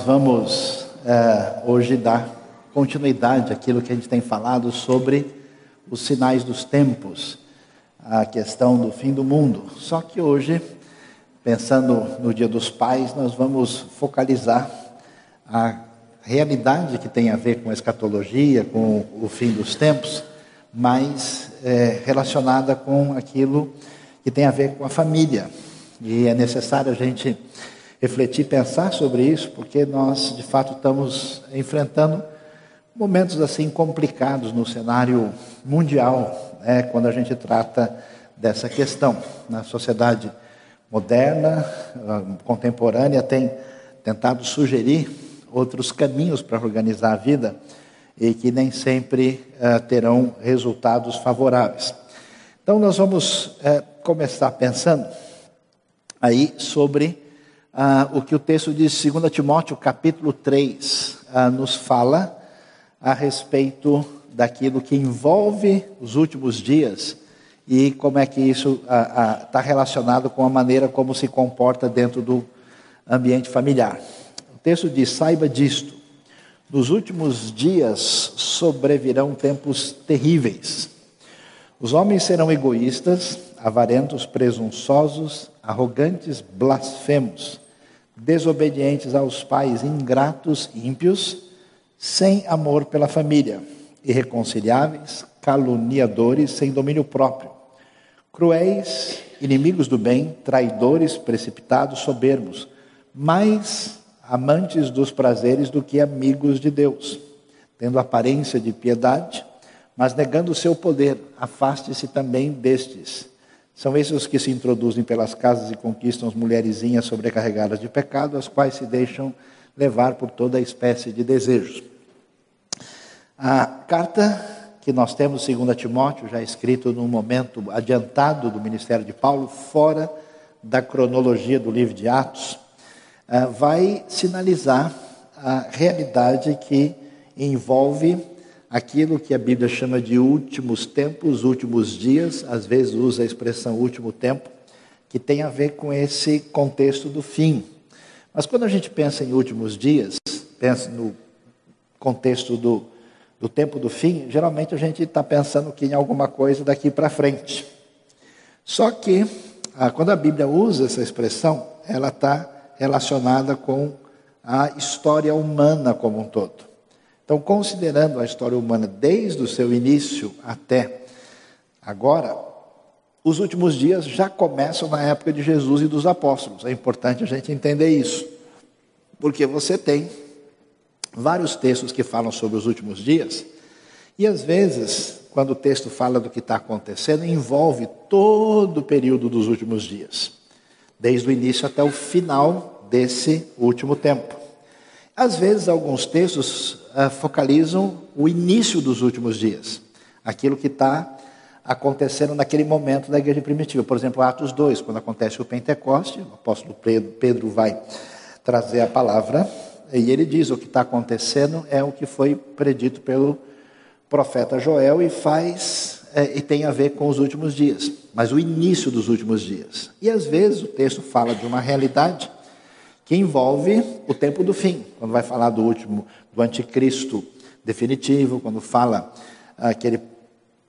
nós vamos é, hoje dar continuidade àquilo que a gente tem falado sobre os sinais dos tempos, a questão do fim do mundo. Só que hoje, pensando no Dia dos Pais, nós vamos focalizar a realidade que tem a ver com a escatologia, com o fim dos tempos, mas é, relacionada com aquilo que tem a ver com a família. E é necessário a gente refletir, pensar sobre isso, porque nós de fato estamos enfrentando momentos assim complicados no cenário mundial, né, quando a gente trata dessa questão. Na sociedade moderna, ah, contemporânea, tem tentado sugerir outros caminhos para organizar a vida e que nem sempre uh, terão resultados favoráveis. Então, nós vamos uh, começar pensando aí sobre uh, o que o texto diz, 2 Timóteo, capítulo 3, nos fala a respeito daquilo que envolve os últimos dias e como é que isso está relacionado com a maneira como se comporta dentro do ambiente familiar. O texto diz: saiba disto, nos últimos dias sobrevirão tempos terríveis. Os homens serão egoístas, avarentos, presunçosos, arrogantes, blasfemos, desobedientes aos pais, ingratos, ímpios sem amor pela família, irreconciliáveis, caluniadores, sem domínio próprio, cruéis, inimigos do bem, traidores, precipitados, soberbos, mais amantes dos prazeres do que amigos de Deus, tendo aparência de piedade, mas negando o seu poder, afaste-se também destes. São esses os que se introduzem pelas casas e conquistam as mulherzinhas sobrecarregadas de pecado, as quais se deixam levar por toda espécie de desejos. A carta que nós temos, segundo Timóteo, já escrito num momento adiantado do ministério de Paulo, fora da cronologia do livro de Atos, eh, vai sinalizar a realidade que envolve aquilo que a Bíblia chama de últimos tempos, últimos dias, às vezes usa a expressão último tempo, que tem a ver com esse contexto do fim. Mas quando a gente pensa em últimos dias, pensa no contexto do do tempo do fim, geralmente a gente está pensando que em alguma coisa daqui para frente. Só que, ah, quando a Bíblia usa essa expressão, ela está relacionada com a história humana como um todo. Então, considerando a história humana desde o seu início até agora, os últimos dias já começam na época de Jesus e dos apóstolos. É importante a gente entender isso. Porque você tem vários textos que falam sobre os últimos dias, e às vezes, quando o texto fala do que está acontecendo, envolve todo o período dos últimos dias, desde o início até o final desse último tempo. Às vezes, alguns textos uh, focalizam o início dos últimos dias, aquilo que está acontecendo naquele momento da igreja primitiva. Por exemplo, Atos 2, quando acontece o Pentecoste, o apóstolo Pedro vai trazer a palavra e ele diz: o que está acontecendo é o que foi predito pelo profeta Joel e faz é, e tem a ver com os últimos dias, mas o início dos últimos dias. E às vezes o texto fala de uma realidade que envolve o tempo do fim, quando vai falar do último, do anticristo definitivo, quando fala ah, que ele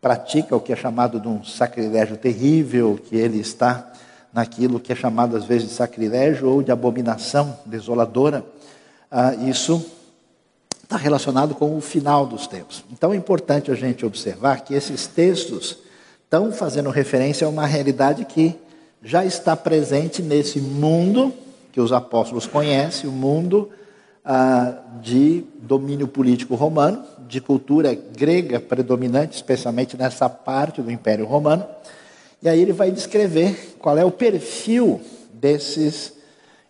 pratica o que é chamado de um sacrilégio terrível, que ele está naquilo que é chamado às vezes de sacrilégio ou de abominação desoladora ah, isso está relacionado com o final dos tempos. Então é importante a gente observar que esses textos estão fazendo referência a uma realidade que já está presente nesse mundo que os apóstolos conhecem, o mundo ah, de domínio político romano, de cultura grega predominante, especialmente nessa parte do Império Romano. E aí ele vai descrever qual é o perfil desses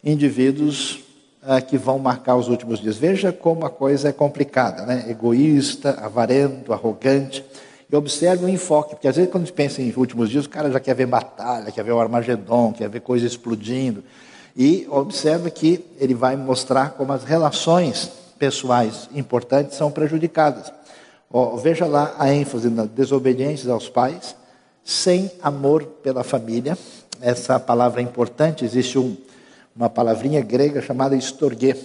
indivíduos ah, que vão marcar os últimos dias. Veja como a coisa é complicada, né? Egoísta, avarento, arrogante. E observe o enfoque, porque às vezes quando a gente pensa em últimos dias, o cara já quer ver batalha, quer ver o Armagedon, quer ver coisa explodindo. E observe que ele vai mostrar como as relações pessoais importantes são prejudicadas. veja lá a ênfase na desobediência aos pais, sem amor pela família. Essa palavra é importante, existe um, uma palavrinha grega chamada estorguê.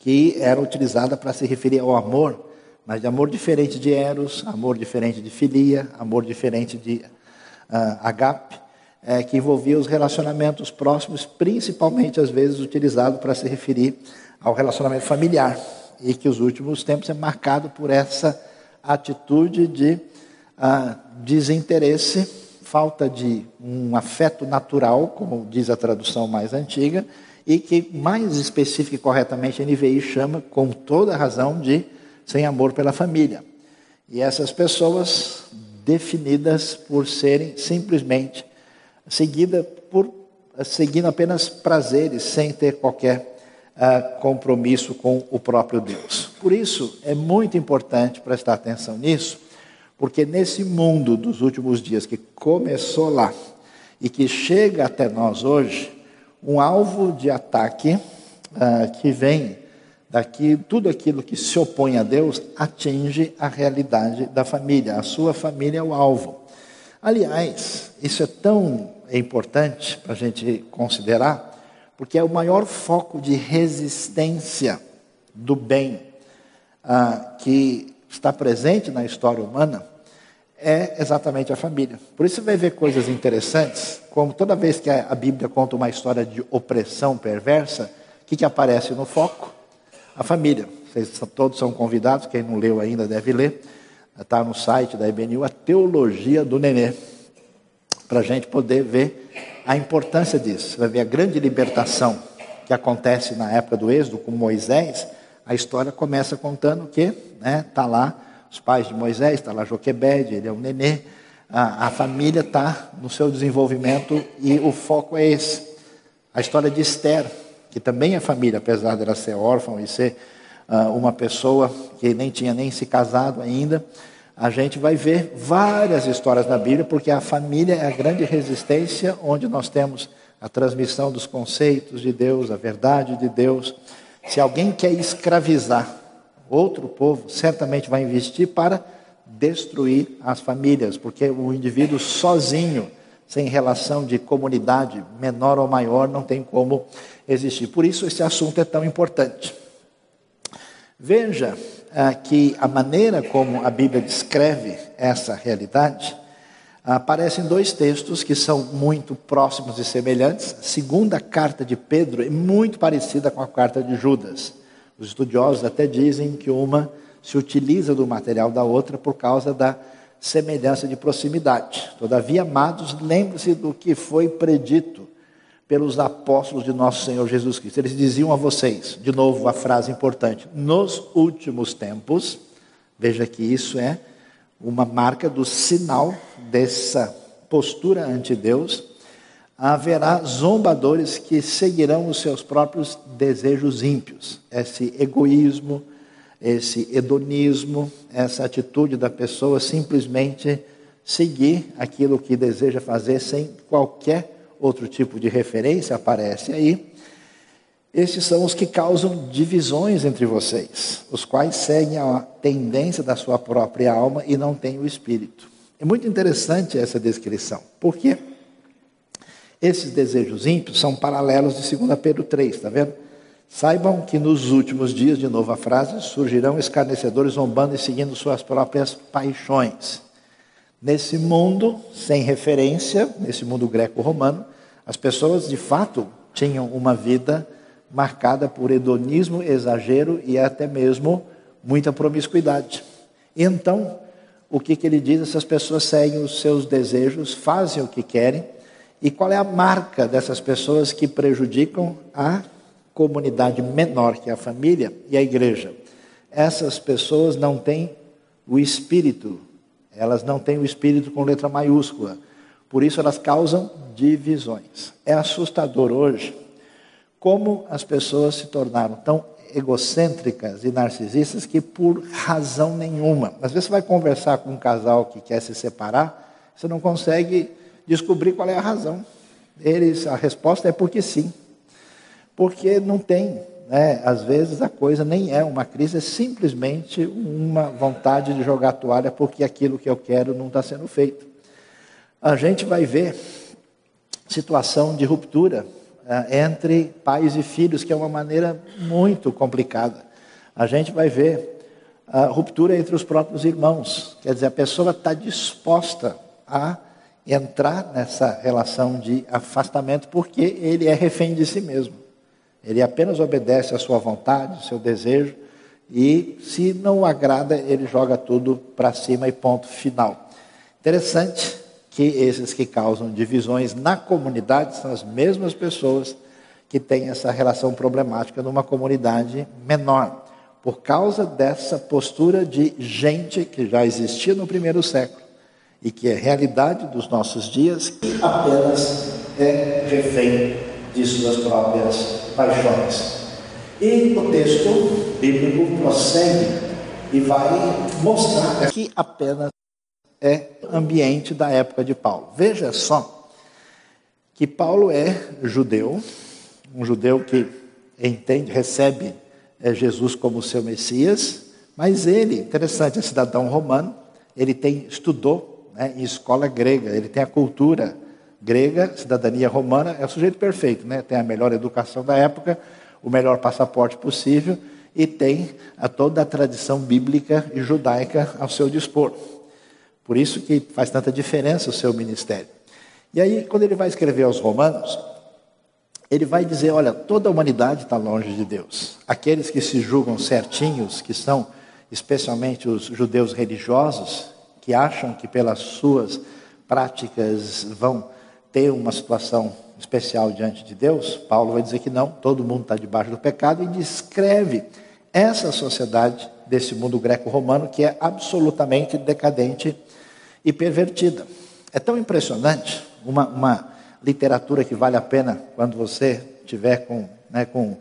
que era utilizada para se referir ao amor, mas de amor diferente de eros, amor diferente de filia, amor diferente de uh, agape, é, que envolvia os relacionamentos próximos, principalmente às vezes utilizado para se referir ao relacionamento familiar, e que os últimos tempos é marcado por essa atitude de uh, desinteresse, falta de um afeto natural, como diz a tradução mais antiga, e que mais específica e corretamente a NVI chama, com toda razão, de sem amor pela família. E essas pessoas definidas por serem simplesmente seguida por seguindo apenas prazeres, sem ter qualquer uh, compromisso com o próprio Deus. Por isso é muito importante prestar atenção nisso, porque nesse mundo dos últimos dias que começou lá e que chega até nós hoje, um alvo de ataque uh, que vem daqui, tudo aquilo que se opõe a Deus atinge a realidade da família. A sua família é o alvo. Aliás, isso é tão importante para a gente considerar, porque é o maior foco de resistência do bem uh, que está presente na história humana é exatamente a família. Por isso você vai ver coisas interessantes, como toda vez que a Bíblia conta uma história de opressão perversa, o que, que aparece no foco? A família. Vocês todos são convidados, quem não leu ainda deve ler. Está no site da IBNU, a Teologia do Nenê, para a gente poder ver a importância disso. Você vai ver a grande libertação que acontece na época do Êxodo com Moisés. A história começa contando que está né, tá lá os pais de Moisés, está lá Joquebede, ele é um nenê. A, a família está no seu desenvolvimento e o foco é esse. A história de Esther, que também é família, apesar dela ser órfã e ser uh, uma pessoa que nem tinha nem se casado ainda, a gente vai ver várias histórias na Bíblia, porque a família é a grande resistência onde nós temos a transmissão dos conceitos de Deus, a verdade de Deus. Se alguém quer escravizar outro povo, certamente vai investir para destruir as famílias, porque o indivíduo sozinho, sem relação de comunidade menor ou maior, não tem como existir. Por isso esse assunto é tão importante. Veja ah, que a maneira como a Bíblia descreve essa realidade aparecem dois textos que são muito próximos e semelhantes. A segunda carta de Pedro é muito parecida com a carta de Judas. Os estudiosos até dizem que uma se utiliza do material da outra por causa da semelhança de proximidade. Todavia, amados, lembre-se do que foi predito pelos apóstolos de nosso Senhor Jesus Cristo. Eles diziam a vocês, de novo a frase importante, nos últimos tempos, veja que isso é uma marca do sinal dessa postura ante Deus, haverá zombadores que seguirão os seus próprios desejos ímpios, esse egoísmo, esse hedonismo, essa atitude da pessoa simplesmente seguir aquilo que deseja fazer sem qualquer outro tipo de referência aparece aí. Esses são os que causam divisões entre vocês, os quais seguem a tendência da sua própria alma e não têm o espírito. É muito interessante essa descrição, porque esses desejos ímpios são paralelos de 2 Pedro 3, está vendo? Saibam que nos últimos dias, de novo a frase, surgirão escarnecedores zombando e seguindo suas próprias paixões. Nesse mundo sem referência, nesse mundo greco-romano, as pessoas de fato tinham uma vida marcada por hedonismo, exagero e até mesmo muita promiscuidade. Então, o que, que ele diz? Essas pessoas seguem os seus desejos, fazem o que querem. E qual é a marca dessas pessoas que prejudicam a comunidade menor, que é a família e a igreja? Essas pessoas não têm o espírito elas não têm o espírito com letra maiúscula. Por isso elas causam divisões. É assustador hoje como as pessoas se tornaram tão egocêntricas e narcisistas que por razão nenhuma. Às vezes você vai conversar com um casal que quer se separar, você não consegue descobrir qual é a razão. Eles, a resposta é porque sim. Porque não tem né, às vezes a coisa nem é uma crise, é simplesmente uma vontade de jogar a toalha porque aquilo que eu quero não está sendo feito. A gente vai ver situação de ruptura entre pais e filhos, que é uma maneira muito complicada. A gente vai ver a ruptura entre os próprios irmãos. Quer dizer, a pessoa está disposta a entrar nessa relação de afastamento porque ele é refém de si mesmo. Ele apenas obedece à sua vontade, ao seu desejo, e se não agrada, ele joga tudo para cima e ponto final. Interessante que esses que causam divisões na comunidade são as mesmas pessoas que têm essa relação problemática numa comunidade menor por causa dessa postura de gente que já existia no primeiro século e que é realidade dos nossos dias, que apenas é refém de suas próprias paixões. E o texto bíblico prossegue e vai mostrar que apenas é ambiente da época de Paulo. Veja só que Paulo é judeu, um judeu que entende, recebe é Jesus como seu Messias, mas ele, interessante, é cidadão romano, ele tem estudou né, em escola grega, ele tem a cultura grega, cidadania romana, é o sujeito perfeito, né? tem a melhor educação da época, o melhor passaporte possível e tem a toda a tradição bíblica e judaica ao seu dispor. Por isso que faz tanta diferença o seu ministério. E aí, quando ele vai escrever aos Romanos, ele vai dizer: olha, toda a humanidade está longe de Deus. Aqueles que se julgam certinhos, que são especialmente os judeus religiosos, que acham que pelas suas práticas vão ter uma situação especial diante de Deus, Paulo vai dizer que não, todo mundo está debaixo do pecado e descreve essa sociedade desse mundo greco-romano que é absolutamente decadente e pervertida. É tão impressionante uma, uma literatura que vale a pena quando você tiver com, né, com uh,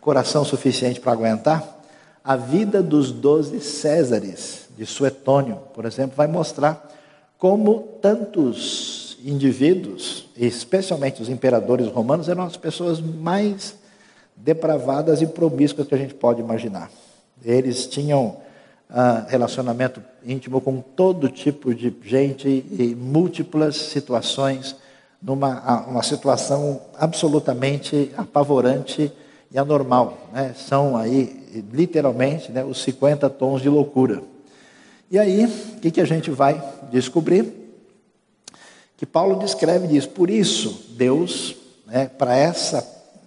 coração suficiente para aguentar. A vida dos doze Césares, de Suetônio, por exemplo, vai mostrar como tantos indivíduos, especialmente os imperadores romanos, eram as pessoas mais depravadas e promíscuas que a gente pode imaginar. Eles tinham uh, relacionamento íntimo com todo tipo de gente e múltiplas situações, numa uma situação absolutamente apavorante e anormal. Né? São aí, literalmente, né, os 50 tons de loucura. E aí, o que, que a gente vai descobrir? Que Paulo descreve diz, por isso, Deus, né, para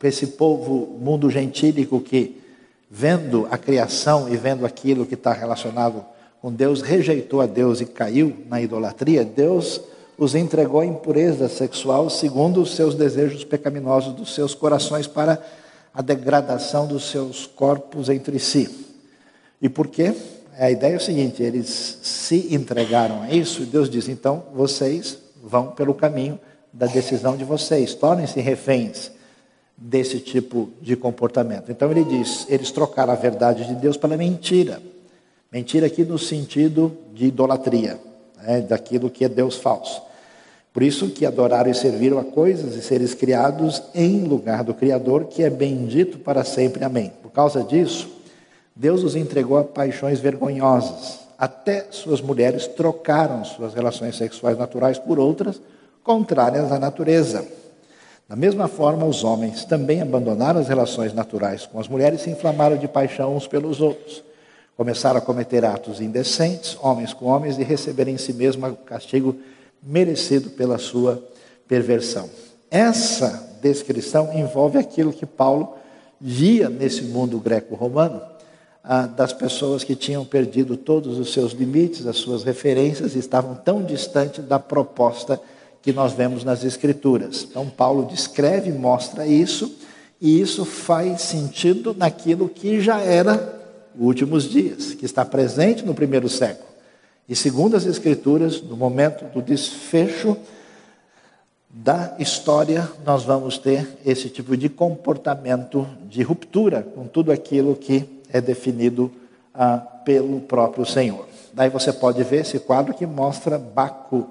esse povo mundo gentílico que vendo a criação e vendo aquilo que está relacionado com Deus, rejeitou a Deus e caiu na idolatria, Deus os entregou à impureza sexual segundo os seus desejos pecaminosos dos seus corações para a degradação dos seus corpos entre si. E por quê? A ideia é o seguinte: eles se entregaram a isso e Deus diz: então vocês vão pelo caminho da decisão de vocês, tornem-se reféns desse tipo de comportamento. Então ele diz: eles trocaram a verdade de Deus pela mentira. Mentira aqui no sentido de idolatria, né, daquilo que é Deus falso. Por isso que adoraram e serviram a coisas e seres criados em lugar do Criador, que é bendito para sempre. Amém. Por causa disso, Deus os entregou a paixões vergonhosas. Até suas mulheres trocaram suas relações sexuais naturais por outras contrárias à natureza. Da mesma forma, os homens também abandonaram as relações naturais com as mulheres e se inflamaram de paixão uns pelos outros. Começaram a cometer atos indecentes, homens com homens, e receberem em si mesmo o castigo merecido pela sua perversão. Essa descrição envolve aquilo que Paulo via nesse mundo greco-romano, das pessoas que tinham perdido todos os seus limites, as suas referências, e estavam tão distantes da proposta que nós vemos nas Escrituras. Então, Paulo descreve, mostra isso, e isso faz sentido naquilo que já era últimos dias, que está presente no primeiro século. E segundo as Escrituras, no momento do desfecho da história, nós vamos ter esse tipo de comportamento de ruptura com tudo aquilo que é definido ah, pelo próprio Senhor. Daí você pode ver esse quadro que mostra Baco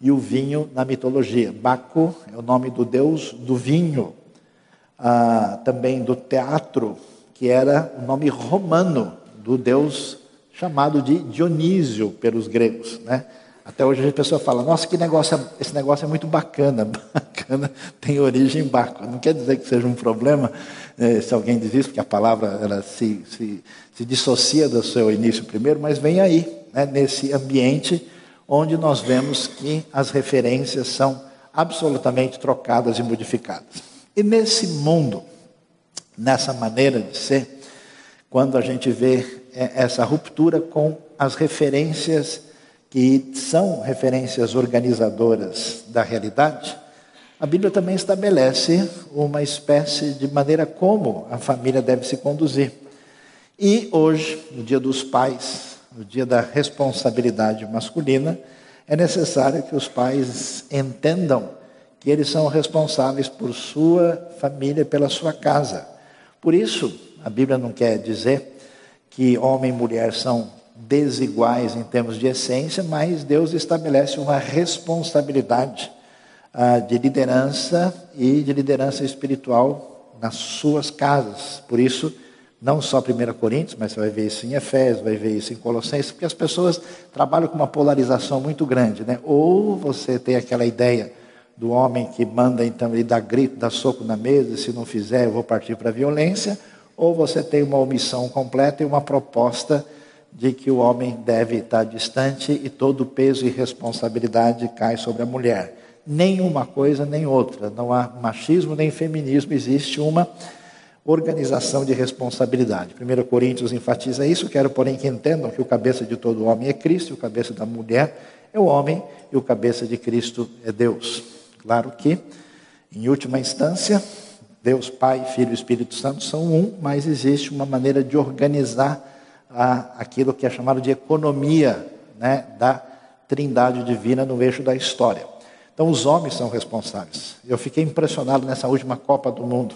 e o vinho na mitologia. Baco é o nome do deus do vinho, ah, também do teatro, que era o nome romano do deus chamado de Dionísio pelos gregos. Né? Até hoje a pessoa fala, nossa, que negócio, esse negócio é muito bacana. Bacana tem origem em barco. Não quer dizer que seja um problema eh, se alguém diz isso, porque a palavra ela se, se, se dissocia do seu início primeiro, mas vem aí, né, nesse ambiente onde nós vemos que as referências são absolutamente trocadas e modificadas. E nesse mundo, nessa maneira de ser, quando a gente vê eh, essa ruptura com as referências que são referências organizadoras da realidade, a Bíblia também estabelece uma espécie de maneira como a família deve se conduzir. E hoje, no Dia dos Pais, no dia da responsabilidade masculina, é necessário que os pais entendam que eles são responsáveis por sua família, pela sua casa. Por isso, a Bíblia não quer dizer que homem e mulher são desiguais em termos de essência, mas Deus estabelece uma responsabilidade ah, de liderança e de liderança espiritual nas suas casas. Por isso, não só 1 Coríntios, mas você vai ver isso em Efésios, vai ver isso em Colossenses, porque as pessoas trabalham com uma polarização muito grande, né? Ou você tem aquela ideia do homem que manda, então ele dá grito, dá soco na mesa, e se não fizer eu vou partir para a violência, ou você tem uma omissão completa e uma proposta de que o homem deve estar distante e todo o peso e responsabilidade cai sobre a mulher. Nem uma coisa nem outra. Não há machismo nem feminismo, existe uma organização de responsabilidade. 1 Coríntios enfatiza isso, quero porém que entendam que o cabeça de todo homem é Cristo, o cabeça da mulher é o homem, e o cabeça de Cristo é Deus. Claro que, em última instância, Deus Pai, Filho e Espírito Santo são um, mas existe uma maneira de organizar a, aquilo que é chamado de economia né, da trindade divina no eixo da história. Então, os homens são responsáveis. Eu fiquei impressionado nessa última Copa do Mundo,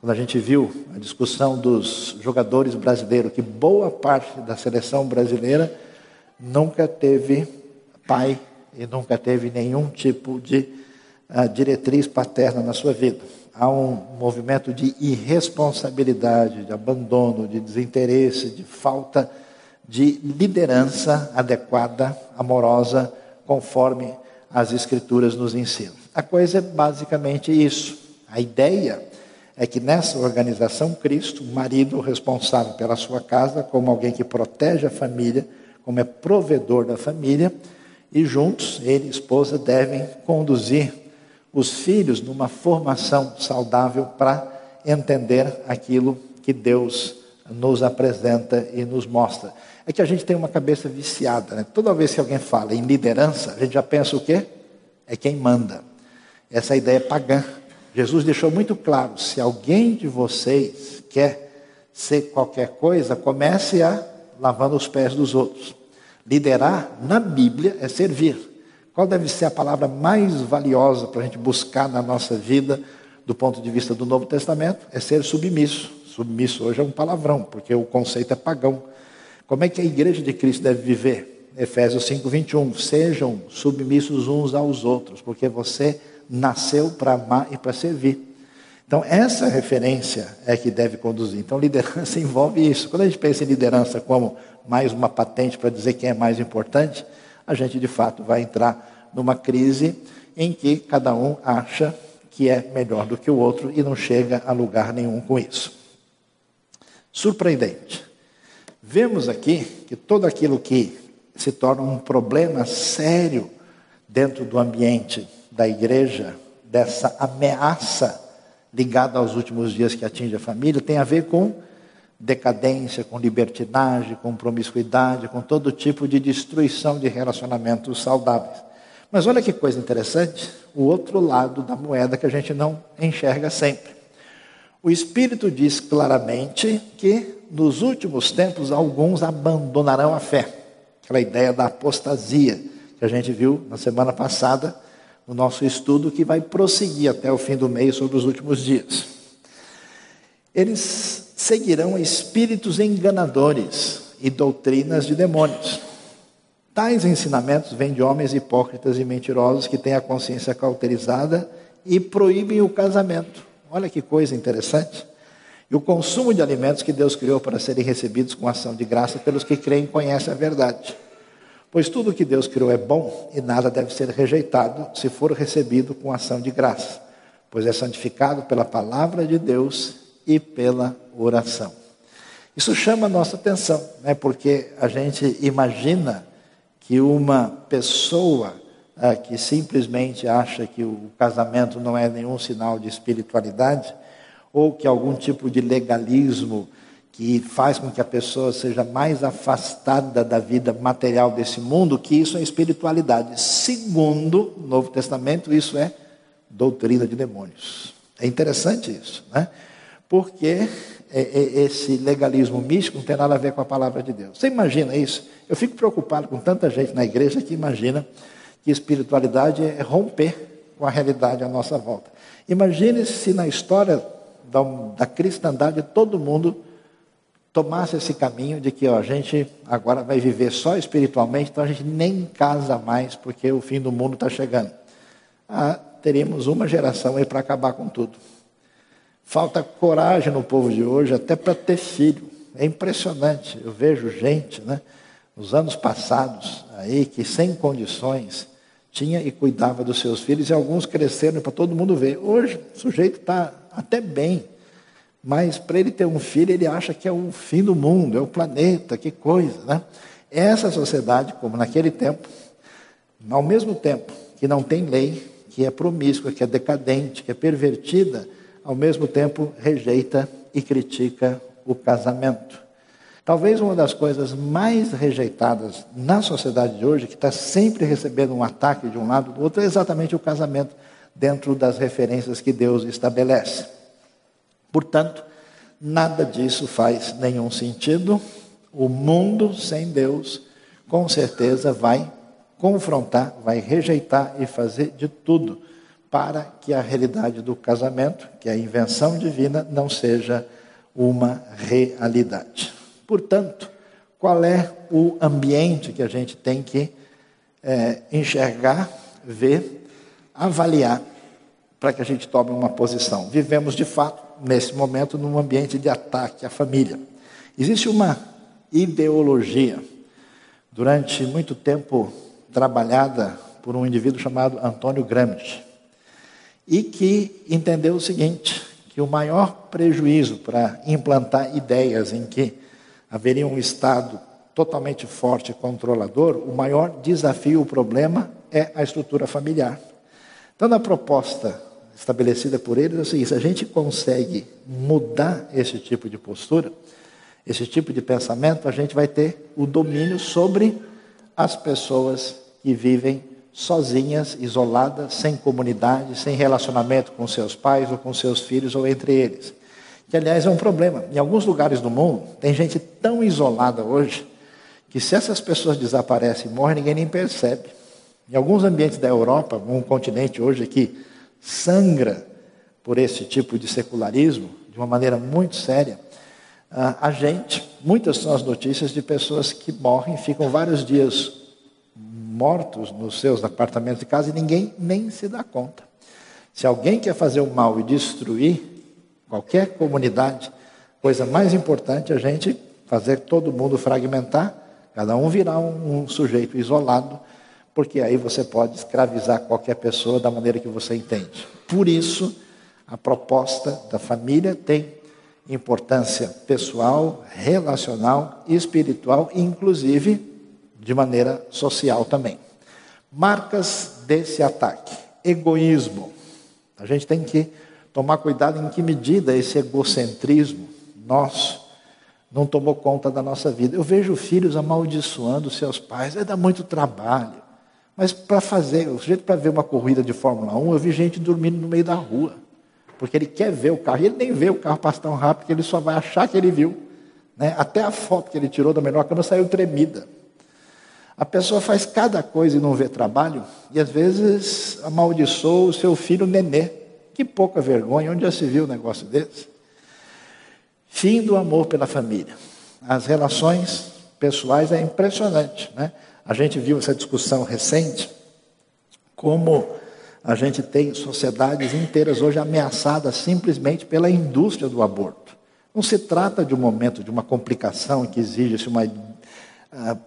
quando a gente viu a discussão dos jogadores brasileiros, que boa parte da seleção brasileira nunca teve pai e nunca teve nenhum tipo de uh, diretriz paterna na sua vida há um movimento de irresponsabilidade, de abandono, de desinteresse, de falta de liderança adequada, amorosa, conforme as Escrituras nos ensinam. A coisa é basicamente isso. A ideia é que nessa organização, Cristo, o marido responsável pela sua casa, como alguém que protege a família, como é provedor da família, e juntos, ele e esposa devem conduzir os filhos numa formação saudável para entender aquilo que Deus nos apresenta e nos mostra. É que a gente tem uma cabeça viciada, né? Toda vez que alguém fala em liderança, a gente já pensa o quê? É quem manda. Essa ideia é pagã. Jesus deixou muito claro: se alguém de vocês quer ser qualquer coisa, comece a lavando os pés dos outros. Liderar na Bíblia é servir. Qual deve ser a palavra mais valiosa para a gente buscar na nossa vida, do ponto de vista do Novo Testamento? É ser submisso. Submisso hoje é um palavrão, porque o conceito é pagão. Como é que a igreja de Cristo deve viver? Efésios 5, 21. Sejam submissos uns aos outros, porque você nasceu para amar e para servir. Então, essa referência é que deve conduzir. Então, liderança envolve isso. Quando a gente pensa em liderança como mais uma patente para dizer quem é mais importante, a gente de fato vai entrar numa crise em que cada um acha que é melhor do que o outro e não chega a lugar nenhum com isso. Surpreendente. Vemos aqui que todo aquilo que se torna um problema sério dentro do ambiente da igreja, dessa ameaça ligada aos últimos dias que atinge a família, tem a ver com decadência, com libertinagem, com promiscuidade, com todo tipo de destruição de relacionamentos saudáveis. Mas olha que coisa interessante, o outro lado da moeda que a gente não enxerga sempre. O Espírito diz claramente que nos últimos tempos alguns abandonarão a fé. Aquela ideia da apostasia que a gente viu na semana passada no nosso estudo que vai prosseguir até o fim do mês sobre os últimos dias. Eles seguirão espíritos enganadores e doutrinas de demônios. Tais ensinamentos vêm de homens hipócritas e mentirosos que têm a consciência cauterizada e proíbem o casamento. Olha que coisa interessante. E o consumo de alimentos que Deus criou para serem recebidos com ação de graça pelos que creem e conhecem a verdade. Pois tudo que Deus criou é bom e nada deve ser rejeitado se for recebido com ação de graça, pois é santificado pela palavra de Deus e pela oração. Isso chama a nossa atenção, né? porque a gente imagina que uma pessoa ah, que simplesmente acha que o casamento não é nenhum sinal de espiritualidade, ou que algum tipo de legalismo que faz com que a pessoa seja mais afastada da vida material desse mundo, que isso é espiritualidade. Segundo o Novo Testamento, isso é doutrina de demônios. É interessante isso, né? Porque é, é, esse legalismo místico não tem nada a ver com a palavra de Deus. Você imagina isso? Eu fico preocupado com tanta gente na igreja que imagina que espiritualidade é romper com a realidade à nossa volta. Imagine se na história da, da cristandade todo mundo tomasse esse caminho de que ó, a gente agora vai viver só espiritualmente, então a gente nem casa mais porque o fim do mundo está chegando. Ah, teríamos uma geração aí para acabar com tudo. Falta coragem no povo de hoje até para ter filho. É impressionante. Eu vejo gente, né, nos anos passados aí que sem condições tinha e cuidava dos seus filhos e alguns cresceram para todo mundo ver. Hoje o sujeito está até bem mas para ele ter um filho, ele acha que é o fim do mundo, é o planeta, que coisa, né? Essa sociedade, como naquele tempo, ao mesmo tempo que não tem lei, que é promíscua, que é decadente, que é pervertida, ao mesmo tempo rejeita e critica o casamento. Talvez uma das coisas mais rejeitadas na sociedade de hoje, que está sempre recebendo um ataque de um lado ou do outro, é exatamente o casamento dentro das referências que Deus estabelece. Portanto, nada disso faz nenhum sentido. O mundo sem Deus, com certeza, vai confrontar, vai rejeitar e fazer de tudo para que a realidade do casamento, que é a invenção divina, não seja uma realidade. Portanto, qual é o ambiente que a gente tem que é, enxergar, ver, avaliar, para que a gente tome uma posição? Vivemos de fato nesse momento, num ambiente de ataque à família. Existe uma ideologia, durante muito tempo trabalhada por um indivíduo chamado Antônio Gramsci, e que entendeu o seguinte: que o maior prejuízo para implantar ideias em que haveria um Estado totalmente forte e controlador, o maior desafio, o problema é a estrutura familiar. Então, na proposta estabelecida por eles é o seguinte: se a gente consegue mudar esse tipo de postura, esse tipo de pensamento, a gente vai ter o domínio sobre as pessoas que vivem sozinhas, isoladas, sem comunidade, sem relacionamento com seus pais ou com seus filhos ou entre eles. Que, aliás, é um problema. Em alguns lugares do mundo, tem gente tão isolada hoje que, se essas pessoas desaparecem e morrem, ninguém nem percebe. Em alguns ambientes da Europa, um continente hoje aqui sangra por esse tipo de secularismo, de uma maneira muito séria, a gente, muitas são as notícias de pessoas que morrem, ficam vários dias mortos nos seus apartamentos de casa e ninguém nem se dá conta. Se alguém quer fazer o mal e destruir qualquer comunidade, coisa mais importante é a gente fazer todo mundo fragmentar, cada um virar um, um sujeito isolado, porque aí você pode escravizar qualquer pessoa da maneira que você entende. Por isso, a proposta da família tem importância pessoal, relacional, espiritual e, inclusive, de maneira social também. Marcas desse ataque: egoísmo. A gente tem que tomar cuidado em que medida esse egocentrismo nosso não tomou conta da nossa vida. Eu vejo filhos amaldiçoando seus pais, vai dar muito trabalho. Mas para fazer, o jeito para ver uma corrida de Fórmula 1, eu vi gente dormindo no meio da rua. Porque ele quer ver o carro, e ele nem vê o carro passar tão rápido que ele só vai achar que ele viu. Né? Até a foto que ele tirou da menor câmera saiu tremida. A pessoa faz cada coisa e não vê trabalho, e às vezes amaldiçoa o seu filho nenê. Que pouca vergonha, onde já se viu um negócio desse? Fim do amor pela família. As relações pessoais é impressionante, né? A gente viu essa discussão recente, como a gente tem sociedades inteiras hoje ameaçadas simplesmente pela indústria do aborto. Não se trata de um momento de uma complicação que exige uma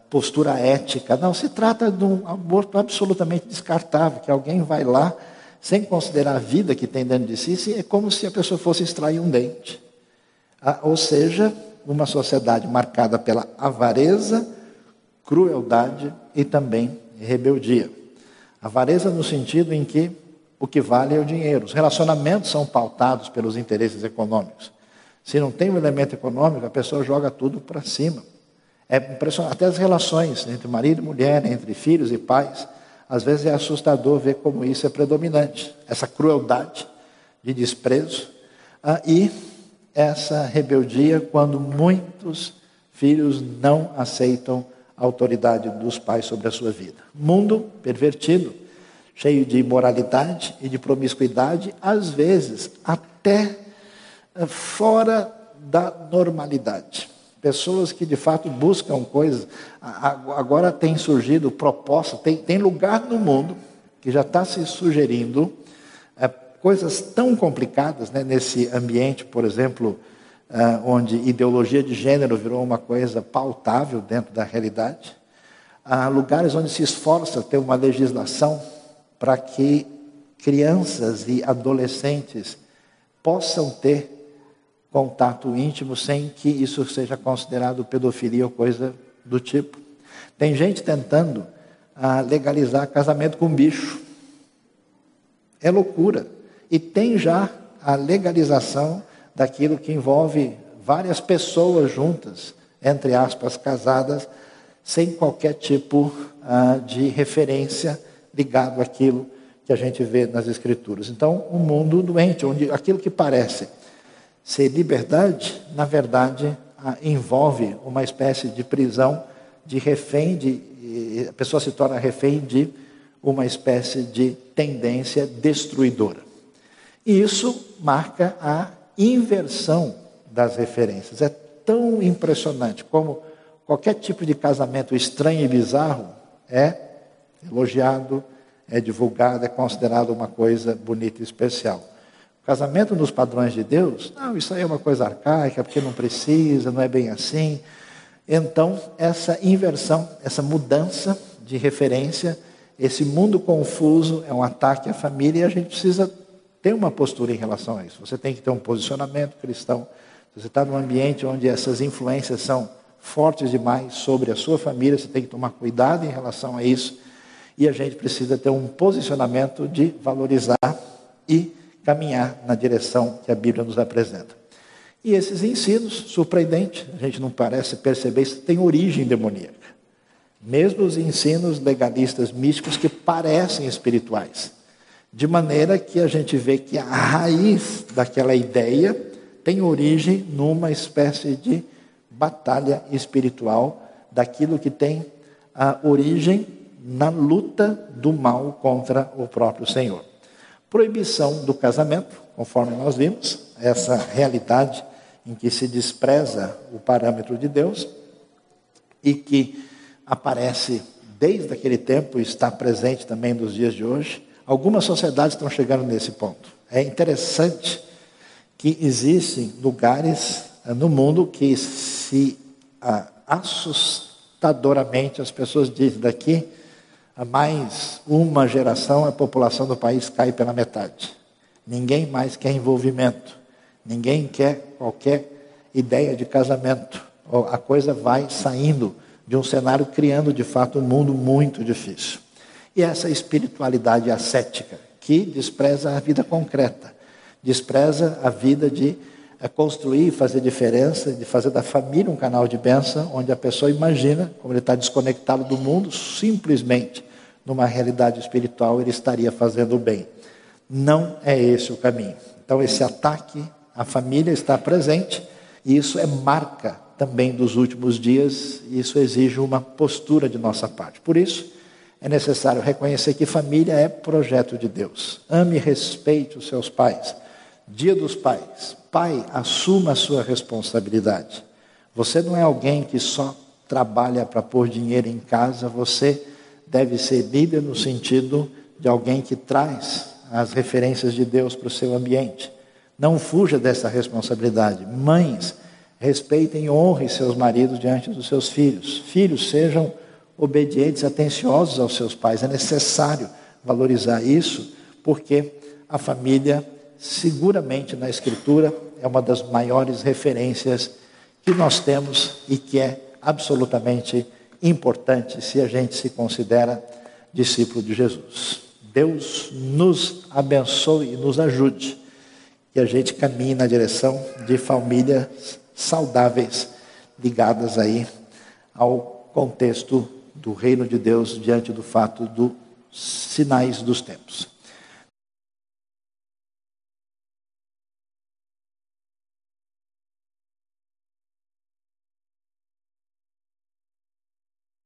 postura ética. Não, se trata de um aborto absolutamente descartável, que alguém vai lá, sem considerar a vida que tem dentro de si, é como se a pessoa fosse extrair um dente. Ah, ou seja, uma sociedade marcada pela avareza, crueldade e também rebeldia. Avareza no sentido em que o que vale é o dinheiro. Os relacionamentos são pautados pelos interesses econômicos. Se não tem um elemento econômico, a pessoa joga tudo para cima. É impressionante. Até as relações entre marido e mulher, entre filhos e pais, às vezes é assustador ver como isso é predominante. Essa crueldade de desprezo ah, e essa rebeldia quando muitos filhos não aceitam a autoridade dos pais sobre a sua vida. Mundo pervertido, cheio de imoralidade e de promiscuidade, às vezes até ah, fora da normalidade. Pessoas que de fato buscam coisas. Agora tem surgido proposta, tem, tem lugar no mundo que já está se sugerindo é, coisas tão complicadas né, nesse ambiente, por exemplo, é, onde ideologia de gênero virou uma coisa pautável dentro da realidade. Há lugares onde se esforça ter uma legislação para que crianças e adolescentes possam ter contato íntimo sem que isso seja considerado pedofilia ou coisa do tipo. Tem gente tentando ah, legalizar casamento com bicho. É loucura. E tem já a legalização daquilo que envolve várias pessoas juntas, entre aspas, casadas, sem qualquer tipo ah, de referência ligado àquilo que a gente vê nas Escrituras. Então, um mundo doente, onde aquilo que parece ser liberdade, na verdade, envolve uma espécie de prisão de refém, de, a pessoa se torna refém de uma espécie de tendência destruidora. E isso marca a inversão das referências. É tão impressionante como qualquer tipo de casamento estranho e bizarro é elogiado, é divulgado, é considerado uma coisa bonita e especial. Casamento nos padrões de Deus? Não, isso aí é uma coisa arcaica, porque não precisa, não é bem assim. Então, essa inversão, essa mudança de referência, esse mundo confuso é um ataque à família e a gente precisa ter uma postura em relação a isso. Você tem que ter um posicionamento cristão. Se você está num ambiente onde essas influências são fortes demais sobre a sua família, você tem que tomar cuidado em relação a isso. E a gente precisa ter um posicionamento de valorizar e caminhar na direção que a Bíblia nos apresenta. E esses ensinos, surpreendente, a gente não parece perceber isso, tem origem demoníaca. Mesmo os ensinos legalistas místicos que parecem espirituais. De maneira que a gente vê que a raiz daquela ideia tem origem numa espécie de batalha espiritual daquilo que tem a origem na luta do mal contra o próprio Senhor proibição do casamento, conforme nós vimos, essa realidade em que se despreza o parâmetro de Deus e que aparece desde aquele tempo e está presente também nos dias de hoje. Algumas sociedades estão chegando nesse ponto. É interessante que existem lugares eh, no mundo que se ah, assustadoramente as pessoas dizem daqui a mais uma geração, a população do país cai pela metade. Ninguém mais quer envolvimento. Ninguém quer qualquer ideia de casamento. A coisa vai saindo de um cenário, criando de fato um mundo muito difícil. E essa espiritualidade ascética, que despreza a vida concreta, despreza a vida de é construir, fazer diferença, de fazer da família um canal de bênção, onde a pessoa imagina, como ele está desconectado do mundo, simplesmente numa realidade espiritual ele estaria fazendo o bem. Não é esse o caminho. Então, esse ataque à família está presente, e isso é marca também dos últimos dias, e isso exige uma postura de nossa parte. Por isso, é necessário reconhecer que família é projeto de Deus. Ame e respeite os seus pais. Dia dos pais. Pai, assuma a sua responsabilidade. Você não é alguém que só trabalha para pôr dinheiro em casa, você deve ser líder no sentido de alguém que traz as referências de Deus para o seu ambiente. Não fuja dessa responsabilidade. Mães, Respeitem e honrem seus maridos diante dos seus filhos. Filhos, sejam obedientes, atenciosos aos seus pais. É necessário valorizar isso, porque a família, seguramente na Escritura, é uma das maiores referências que nós temos e que é absolutamente importante se a gente se considera discípulo de Jesus. Deus nos abençoe e nos ajude que a gente caminhe na direção de famílias saudáveis ligadas aí ao contexto do reino de Deus diante do fato dos sinais dos tempos.